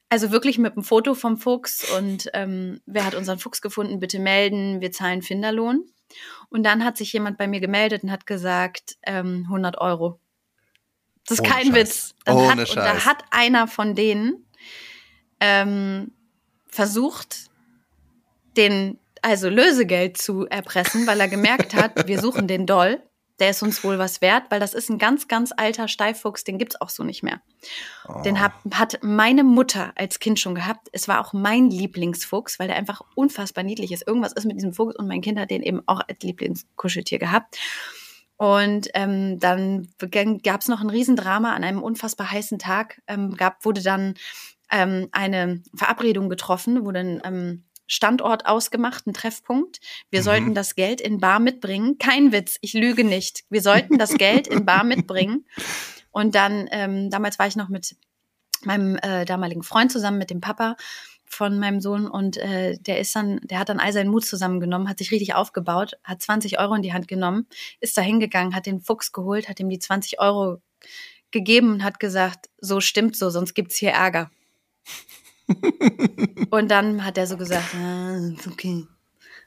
also wirklich mit einem Foto vom Fuchs und ähm, wer hat unseren Fuchs gefunden, bitte melden, wir zahlen Finderlohn. Und dann hat sich jemand bei mir gemeldet und hat gesagt, ähm, 100 Euro. Das ist Ohne kein Scheiß. Witz. Dann Ohne hat, und da Scheiß. hat einer von denen ähm, versucht, den also Lösegeld zu erpressen, weil er gemerkt hat, wir suchen den Doll. Der ist uns wohl was wert, weil das ist ein ganz, ganz alter Steifuchs, den gibt's auch so nicht mehr. Oh. Den hat, hat meine Mutter als Kind schon gehabt. Es war auch mein Lieblingsfuchs, weil der einfach unfassbar niedlich ist. Irgendwas ist mit diesem Fuchs und mein Kind hat den eben auch als Lieblingskuscheltier gehabt. Und ähm, dann gab es noch ein Riesendrama an einem unfassbar heißen Tag. Ähm, gab, wurde dann ähm, eine Verabredung getroffen, wurde ein ähm, Standort ausgemacht, ein Treffpunkt. Wir Mhm. sollten das Geld in Bar mitbringen. Kein Witz, ich lüge nicht. Wir sollten das Geld in Bar mitbringen. Und dann, ähm, damals war ich noch mit meinem äh, damaligen Freund zusammen, mit dem Papa von meinem Sohn und äh, der ist dann, der hat dann all seinen Mut zusammengenommen, hat sich richtig aufgebaut, hat 20 Euro in die Hand genommen, ist da hingegangen, hat den Fuchs geholt, hat ihm die 20 Euro gegeben und hat gesagt, so stimmt so, sonst gibt's hier Ärger. und dann hat er so gesagt, ah, okay.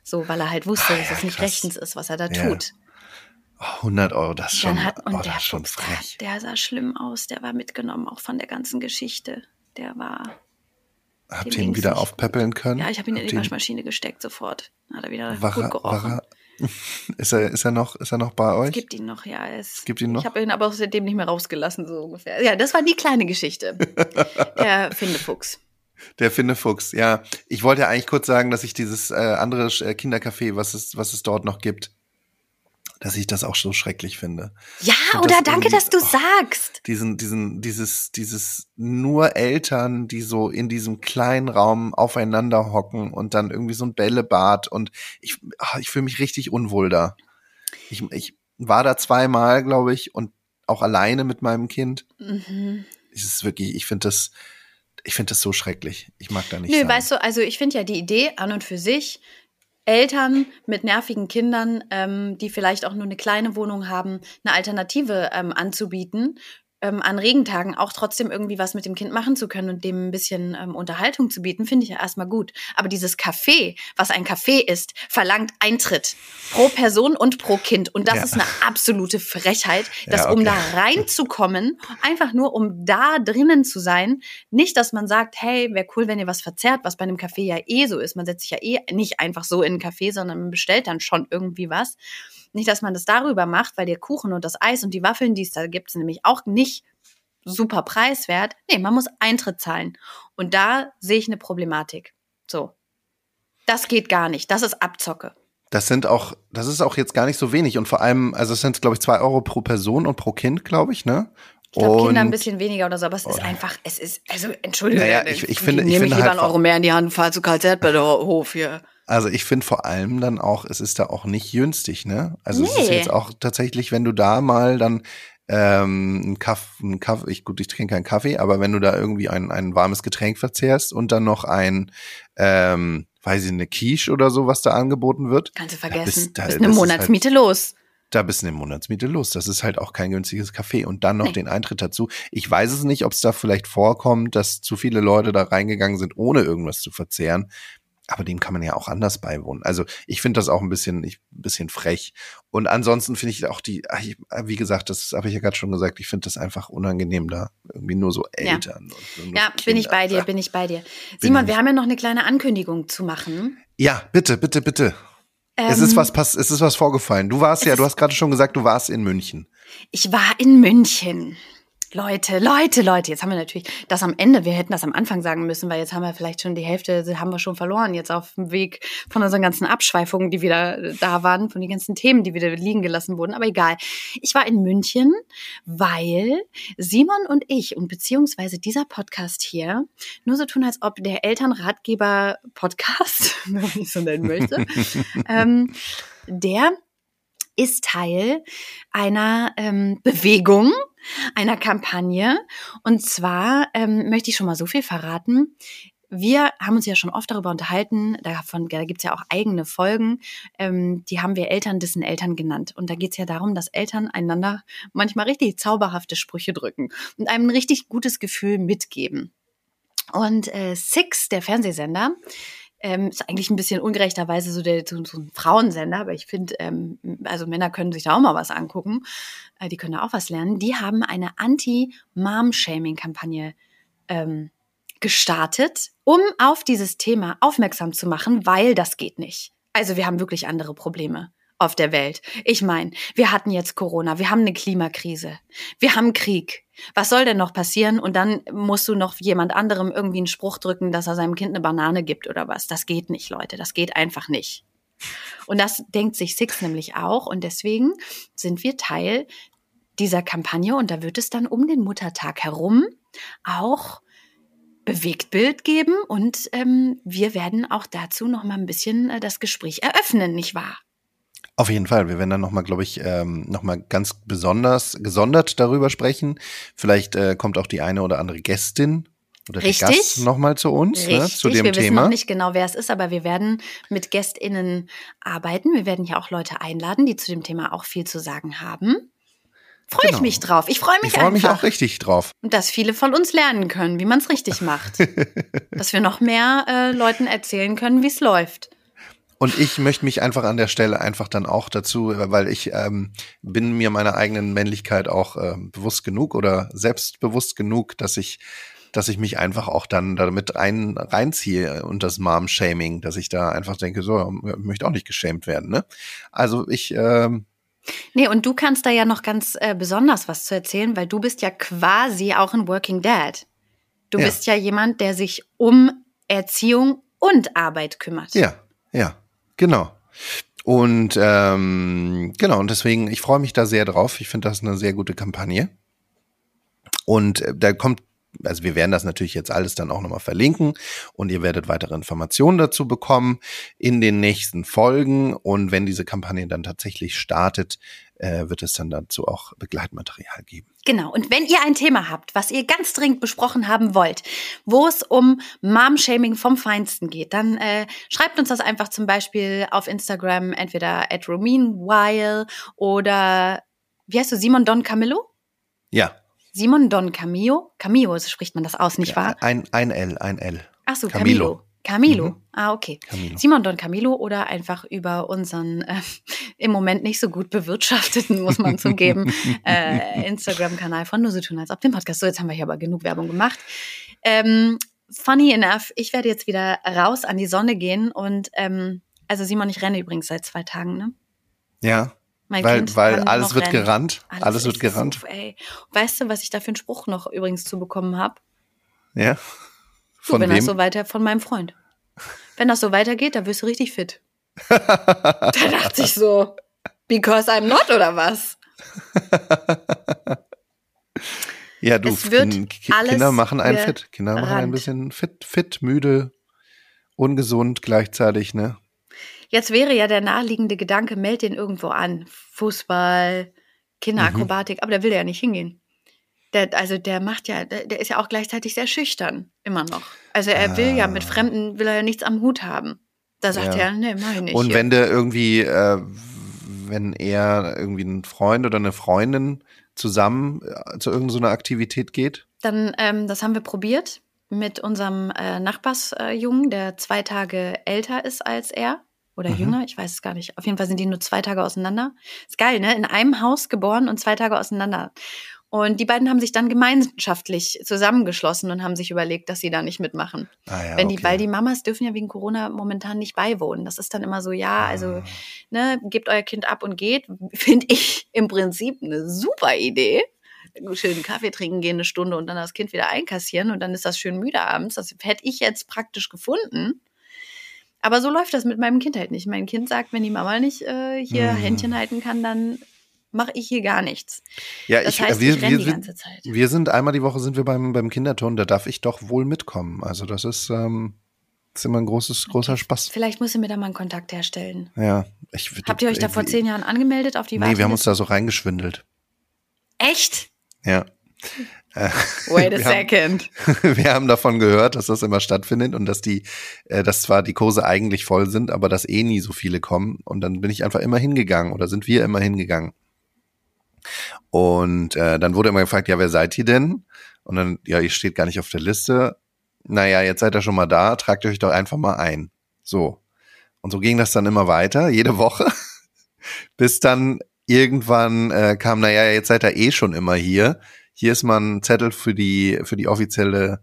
So, weil er halt wusste, dass ja, es nicht krass. rechtens ist, was er da Ja. tut. Oh, 100 Euro, das ist schon, hat, und oh, der das ist schon frech. der sah schlimm aus, der war mitgenommen, auch von der ganzen Geschichte. Der war, Habt ihr ihn wieder aufpäppeln können? ja, ich habe ihn in Habt die ihr Waschmaschine gesteckt sofort. Hat er wieder War gut er, gerochen. war er, ist er, ist er noch, ist er noch bei euch? Es gibt ihn noch, ja. Es, gibt ihn noch? Ich habe ihn aber auch seitdem nicht mehr rausgelassen, so ungefähr. Ja, das war die kleine Geschichte. Der Findefuchs. Der Findefuchs, ja. Ich wollte ja eigentlich kurz sagen, dass ich dieses äh, andere äh, Kindercafé, was es, was es dort noch gibt, dass ich das auch so schrecklich finde. Ja, Und oder das danke, dass du oh. sagst. Diesen, diesen, dieses, dieses nur Eltern, die so in diesem kleinen Raum aufeinander hocken und dann irgendwie so ein Bällebad und ich, ah, ich fühle mich richtig unwohl da. Ich, ich war da zweimal, glaube ich, und auch alleine mit meinem Kind. Mhm. Es ist wirklich, ich finde das, ich finde das so schrecklich. Ich mag da nicht Nö, sein. weißt du, also ich finde ja die Idee an und für sich Eltern mit nervigen Kindern, ähm, die vielleicht auch nur eine kleine Wohnung haben, eine Alternative ähm, anzubieten, ähm, an Regentagen auch trotzdem irgendwie was mit dem Kind machen zu können und dem ein bisschen ähm, Unterhaltung zu bieten, finde ich ja erstmal gut. Aber dieses Café, was ein Café ist, verlangt Eintritt pro Person und pro Kind. Und das ja. ist eine absolute Frechheit, dass ja, okay. um da reinzukommen, einfach nur um da drinnen zu sein, nicht, dass man sagt, hey, wäre cool, wenn ihr was verzehrt, was bei einem Café ja eh so ist. Man setzt sich ja eh nicht einfach so in ein Café, sondern man bestellt dann schon irgendwie was. Nicht, dass man das darüber macht, weil der Kuchen und das Eis und die Waffeln, die es da gibt, sind nämlich auch nicht super preiswert. Nee, man muss Eintritt zahlen. Und da sehe ich eine Problematik. So. Das geht gar nicht. Das ist Abzocke. Das sind auch, das ist auch jetzt gar nicht so wenig. Und vor allem, also es sind, glaube ich, zwei Euro pro Person und pro Kind, glaube ich, ne? Ich glaube, Kinder ein bisschen weniger oder so, aber es ist einfach, es ist, also entschuldige, naja, ich, ich finde, ich nehme ich lieber halt einen Euro mehr in die Hand, fahr zu Karl Hof hier. Also ich finde vor allem dann auch, es ist da auch nicht günstig, ne? Also nee. es ist jetzt auch tatsächlich, wenn du da mal dann ähm, ein Kaffee, ein Kaffee, ich gut, ich trinke keinen Kaffee, aber wenn du da irgendwie ein, ein warmes Getränk verzehrst und dann noch ein, ähm, weiß ich, eine Quiche oder so, was da angeboten wird. Kannst du vergessen. Da bist, da, bist eine Monatsmiete halt, los. Da bist du eine Monatsmiete los. Das ist halt auch kein günstiges Kaffee. Und dann noch nee. den Eintritt dazu. Ich weiß es nicht, ob es da vielleicht vorkommt, dass zu viele Leute da reingegangen sind, ohne irgendwas zu verzehren aber dem kann man ja auch anders beiwohnen. Also ich finde das auch ein bisschen, ich, ein bisschen frech. Und ansonsten finde ich auch die, ich, wie gesagt, das habe ich ja gerade schon gesagt, ich finde das einfach unangenehm da. Irgendwie nur so Eltern. Ja, und ja bin ich bei dir, bin ich bei dir. Simon, wir haben ja noch eine kleine Ankündigung zu machen. Ja, bitte, bitte, bitte. Ähm, es ist ähm, was pass, es ist was vorgefallen. Du warst ja, du hast gerade schon gesagt, du warst in München. Ich war in München. Leute, Leute, Leute, jetzt haben wir natürlich das am Ende, wir hätten das am Anfang sagen müssen, weil jetzt haben wir vielleicht schon die Hälfte, haben wir schon verloren, jetzt auf dem Weg von unseren ganzen Abschweifungen, die wieder da waren, von den ganzen Themen, die wieder liegen gelassen wurden. Aber egal. Ich war in München, weil Simon und ich und beziehungsweise dieser Podcast hier nur so tun, als ob der Elternratgeber-Podcast, wenn man ich so nennen möchte, ähm, der ist Teil einer ähm, Bewegung, einer Kampagne. Und zwar ähm, möchte ich schon mal so viel verraten. Wir haben uns ja schon oft darüber unterhalten, davon, da gibt's ja auch eigene Folgen, ähm, die haben wir Eltern dessen Eltern genannt. Und da geht's ja darum, dass Eltern einander manchmal richtig zauberhafte Sprüche drücken und einem ein richtig gutes Gefühl mitgeben. Und äh, Six, der Fernsehsender, ähm, ist eigentlich ein bisschen ungerechterweise so, der, so, so ein Frauensender, aber ich finde, ähm, also Männer können sich da auch mal was angucken. Äh, die können da auch was lernen. Die haben eine Anti-Mom-Shaming-Kampagne ähm, gestartet, um auf dieses Thema aufmerksam zu machen, weil das geht nicht. Also wir haben wirklich andere Probleme auf der Welt. Ich meine, wir hatten jetzt Corona, wir haben eine Klimakrise, wir haben Krieg. Was soll denn noch passieren? Und dann musst du noch jemand anderem irgendwie einen Spruch drücken, dass er seinem Kind eine Banane gibt oder was. Das geht nicht, Leute. Das geht einfach nicht. Und das denkt sich Six nämlich auch. Und deswegen sind wir Teil dieser Kampagne. Und da wird es dann um den Muttertag herum auch Bewegtbild geben. Und ähm, wir werden auch dazu noch mal ein bisschen äh, das Gespräch eröffnen, nicht wahr? Auf jeden Fall. Wir werden dann nochmal, glaube ich, ähm, nochmal ganz besonders gesondert darüber sprechen. Vielleicht äh, kommt auch die eine oder andere Gästin oder Richtig. Gast nochmal zu uns Richtig. Ne, zu dem wir Thema. wissen noch nicht genau, wer es ist, aber wir werden mit GästInnen arbeiten. Wir werden ja auch Leute einladen, die zu dem Thema auch viel zu sagen haben. Freue genau. ich mich drauf. Ich freue mich ich freu mich auch richtig drauf. Und dass viele von uns lernen können, wie man es richtig macht. dass wir noch mehr äh, Leuten erzählen können, wie es läuft. Und ich möchte mich einfach an der Stelle einfach dann auch dazu, weil ich ähm, bin mir meiner eigenen Männlichkeit auch äh, bewusst genug oder selbstbewusst genug, dass ich dass ich mich einfach auch dann damit rein, reinziehe und das Mom-Shaming, dass ich da einfach denke, so, ich möchte auch nicht geschämt werden. Ne? Also ich ähm, Nee, und du kannst da ja noch ganz äh, besonders was zu erzählen, weil du bist ja quasi auch ein Working Dad. Du ja. bist ja jemand, der sich um Erziehung und Arbeit kümmert. Ja, ja. Genau. Und ähm, genau, und deswegen, ich freue mich da sehr drauf. Ich finde das eine sehr gute Kampagne. Und äh, da kommt, also wir werden das natürlich jetzt alles dann auch nochmal verlinken und ihr werdet weitere Informationen dazu bekommen in den nächsten Folgen. Und wenn diese Kampagne dann tatsächlich startet, äh, wird es dann dazu auch Begleitmaterial geben. Genau. Und wenn ihr ein Thema habt, was ihr ganz dringend besprochen haben wollt, wo es um Mom-Shaming vom Feinsten geht, dann äh, schreibt uns das einfach zum Beispiel auf Instagram, entweder at Rominwhile oder wie heißt du, Simon Don Camillo? Ja. Simon Don Camillo? Camillo, so spricht man das aus, nicht wahr? Ein, ein L, ein L. Ach so, Camilo. Camilo. Camilo. Mhm. Ah, okay. Camilo. Simon Don Camilo oder einfach über unseren äh, im Moment nicht so gut bewirtschafteten, muss man zugeben, äh, Instagram-Kanal von Nur so tun als ob dem Podcast. So, jetzt haben wir hier aber genug Werbung gemacht. Ähm, funny enough, ich werde jetzt wieder raus an die Sonne gehen und ähm, also Simon, ich renne übrigens seit zwei Tagen, ne? Ja. Mein Weil, Kind weil alles wird rennen. gerannt. Alles, wird ist gerannt. So. Weißt du, was ich da für einen Spruch noch übrigens zu bekommen habe? Ja. Du, Von wenn wem? das so weiter, von meinem Freund. Wenn das so weitergeht, dann wirst du richtig fit. da dachte ich so, because I'm not oder was? ja, du, Es wird alles Kinder machen einen fit. Kinder machen ein bisschen fit, fit, müde, ungesund gleichzeitig, ne? Jetzt wäre ja der naheliegende Gedanke, meld den irgendwo an. Fußball, Kinderakrobatik, Mhm. aber der will ja nicht hingehen. Der, also der macht ja, der, der ist ja auch gleichzeitig sehr schüchtern, immer noch. Also er will ja mit Ah. Fremden, will er ja nichts am Hut haben. Da sagt Ja. er, nee, mach ich nicht. Und wenn der irgendwie, äh, wenn er irgendwie einen Freund oder eine Freundin zusammen äh, zu irgendeiner Aktivität geht, Dann, ähm, das haben wir probiert mit unserem äh, Nachbarsjungen, der zwei Tage älter ist als er. Oder Mhm. jünger, ich weiß es gar nicht. Auf jeden Fall sind die nur zwei Tage auseinander. Ist geil, ne? In einem Haus geboren und zwei Tage auseinander. Und die beiden haben sich dann gemeinschaftlich zusammengeschlossen und haben sich überlegt, dass sie da nicht mitmachen. ah ja, Wenn die, okay. weil die Mamas dürfen ja wegen Corona momentan nicht beiwohnen. Das ist dann immer so, ja, also, Ah. ne, gebt euer Kind ab und geht. Finde ich im Prinzip eine super Idee. Schön Kaffee trinken gehen eine Stunde und dann das Kind wieder einkassieren und dann ist das schön müde abends. Das hätte ich jetzt praktisch gefunden. Aber so läuft das mit meinem Kind halt nicht. Mein Kind sagt, wenn die Mama nicht äh, hier Mhm. Händchen halten kann, dann mache ich hier gar nichts. ja, Das ich, heißt, wir, ich wir, die sind, ganze Zeit. wir sind einmal die Woche sind wir beim, beim Kinderturnen, da darf ich doch wohl mitkommen. Also das ist, ähm, ist immer ein großes, großer Spaß. Vielleicht muss ihr mir da mal einen Kontakt herstellen. Ja. Ich, Habt ihr euch da vor zehn Jahren angemeldet auf die Nee, wir haben uns da so reingeschwindelt. Echt? Ja. Äh, Wait a wir haben- second. wir haben davon gehört, dass das immer stattfindet und dass die, äh, dass zwar die Kurse eigentlich voll sind, aber dass eh nie so viele kommen. Und dann bin ich einfach immer hingegangen oder sind wir immer hingegangen. Und äh, dann wurde immer gefragt, ja, wer seid ihr denn? Und dann, ja, ihr steht gar nicht auf der Liste. Naja, jetzt seid ihr schon mal da, tragt euch doch einfach mal ein. So. Und so ging das dann immer weiter, jede Woche, bis dann irgendwann äh, kam, naja, jetzt seid ihr eh schon immer hier. Hier ist mal ein Zettel für die, für die offizielle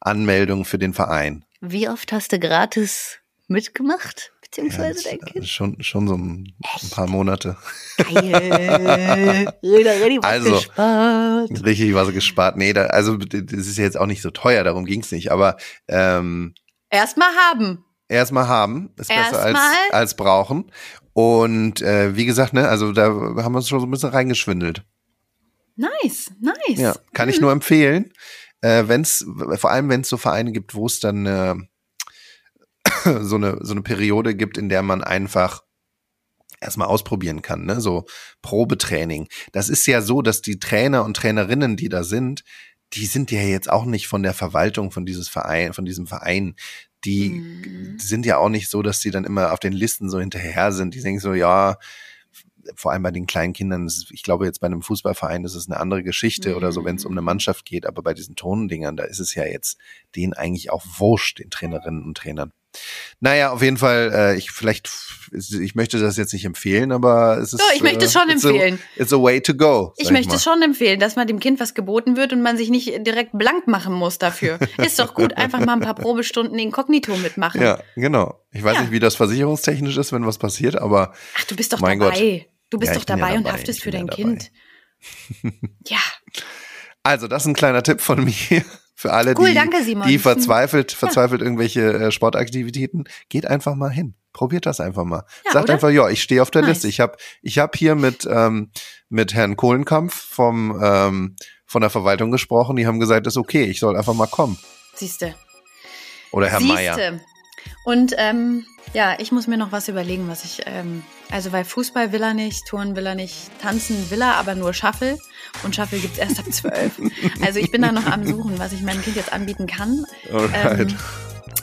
Anmeldung für den Verein. Wie oft hast du gratis mitgemacht? Ja, Beziehungsweise das, dein Kind? schon, schon so ein, ein paar Monate. Geil. Was Also, gespart. Richtig was gespart. Nee, da, also das ist jetzt auch nicht so teuer, darum ging's nicht. Aber ähm, Erstmal haben. erstmal haben ist besser als, als brauchen. Und äh, wie gesagt, ne, also da haben wir uns schon so ein bisschen reingeschwindelt. Nice, nice. Ja, kann ich nur empfehlen. Äh, wenn's, vor allem wenn es so Vereine gibt, wo es dann äh, so, eine, so eine Periode gibt, in der man einfach erstmal ausprobieren kann, ne? So Probetraining. Das ist ja so, dass die Trainer und Trainerinnen, die da sind, die sind ja jetzt auch nicht von der Verwaltung von dieses Verein, von diesem Verein. Die Mhm. sind ja auch nicht so, dass die dann immer auf den Listen so hinterher sind. Die denken so, ja, vor allem bei den kleinen Kindern, ich glaube jetzt bei einem Fußballverein ist es eine andere Geschichte oder so, wenn es um eine Mannschaft geht, aber bei diesen Tonendingern, da ist es ja jetzt denen eigentlich auch wurscht, den Trainerinnen und Trainern. Naja, auf jeden Fall, äh, ich vielleicht, ich möchte das jetzt nicht empfehlen, aber es ist. Doch, ich möchte es schon it's empfehlen. A, it's a way to go. Ich möchte mal. schon empfehlen, dass man dem Kind was geboten wird und man sich nicht direkt blank machen muss dafür. Ist doch gut, einfach mal ein paar Probestunden inkognito mitmachen. Ja, genau. Ich weiß Ja. nicht, wie das versicherungstechnisch ist, wenn was passiert, aber Ach, du bist doch dabei. Du bist Ja, doch bin ja dabei und dabei, haftest für dein dabei. Kind. Ja, Also, das ist ein kleiner Tipp von mir für alle, Cool, die, danke, Simon. die verzweifelt, verzweifelt irgendwelche äh, Sportaktivitäten. Geht einfach mal hin. Probiert das einfach mal. Ja, Sagt oder? einfach, ja, ich stehe auf der Nice. Liste. Ich habe ich hab hier mit, ähm, mit Herrn Kohlenkampf vom, ähm, von der Verwaltung gesprochen. Die haben gesagt, ist okay, ich soll einfach mal kommen. siehste. Oder Herr Meier. Und ähm, ja, ich muss mir noch was überlegen, was ich, ähm, also weil Fußball will er nicht, Touren will er nicht, tanzen will er, aber nur Shuffle. Und Shuffle gibt's erst ab zwölf. Also ich bin da noch am Suchen, was ich meinem Kind jetzt anbieten kann. Alright. Ähm,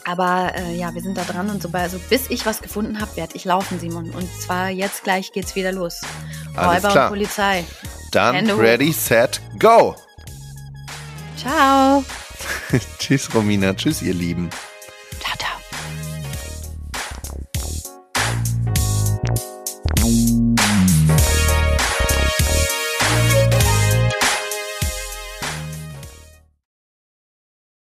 aber äh, ja, wir sind da dran und so, also bis ich was gefunden habe, werde ich laufen, Simon. Und zwar jetzt gleich geht's wieder los. Alles Räuber klar. und Polizei. Dann Hände hoch. ready, set, go. Ciao. Tschüss, Romina. Tschüss, ihr Lieben.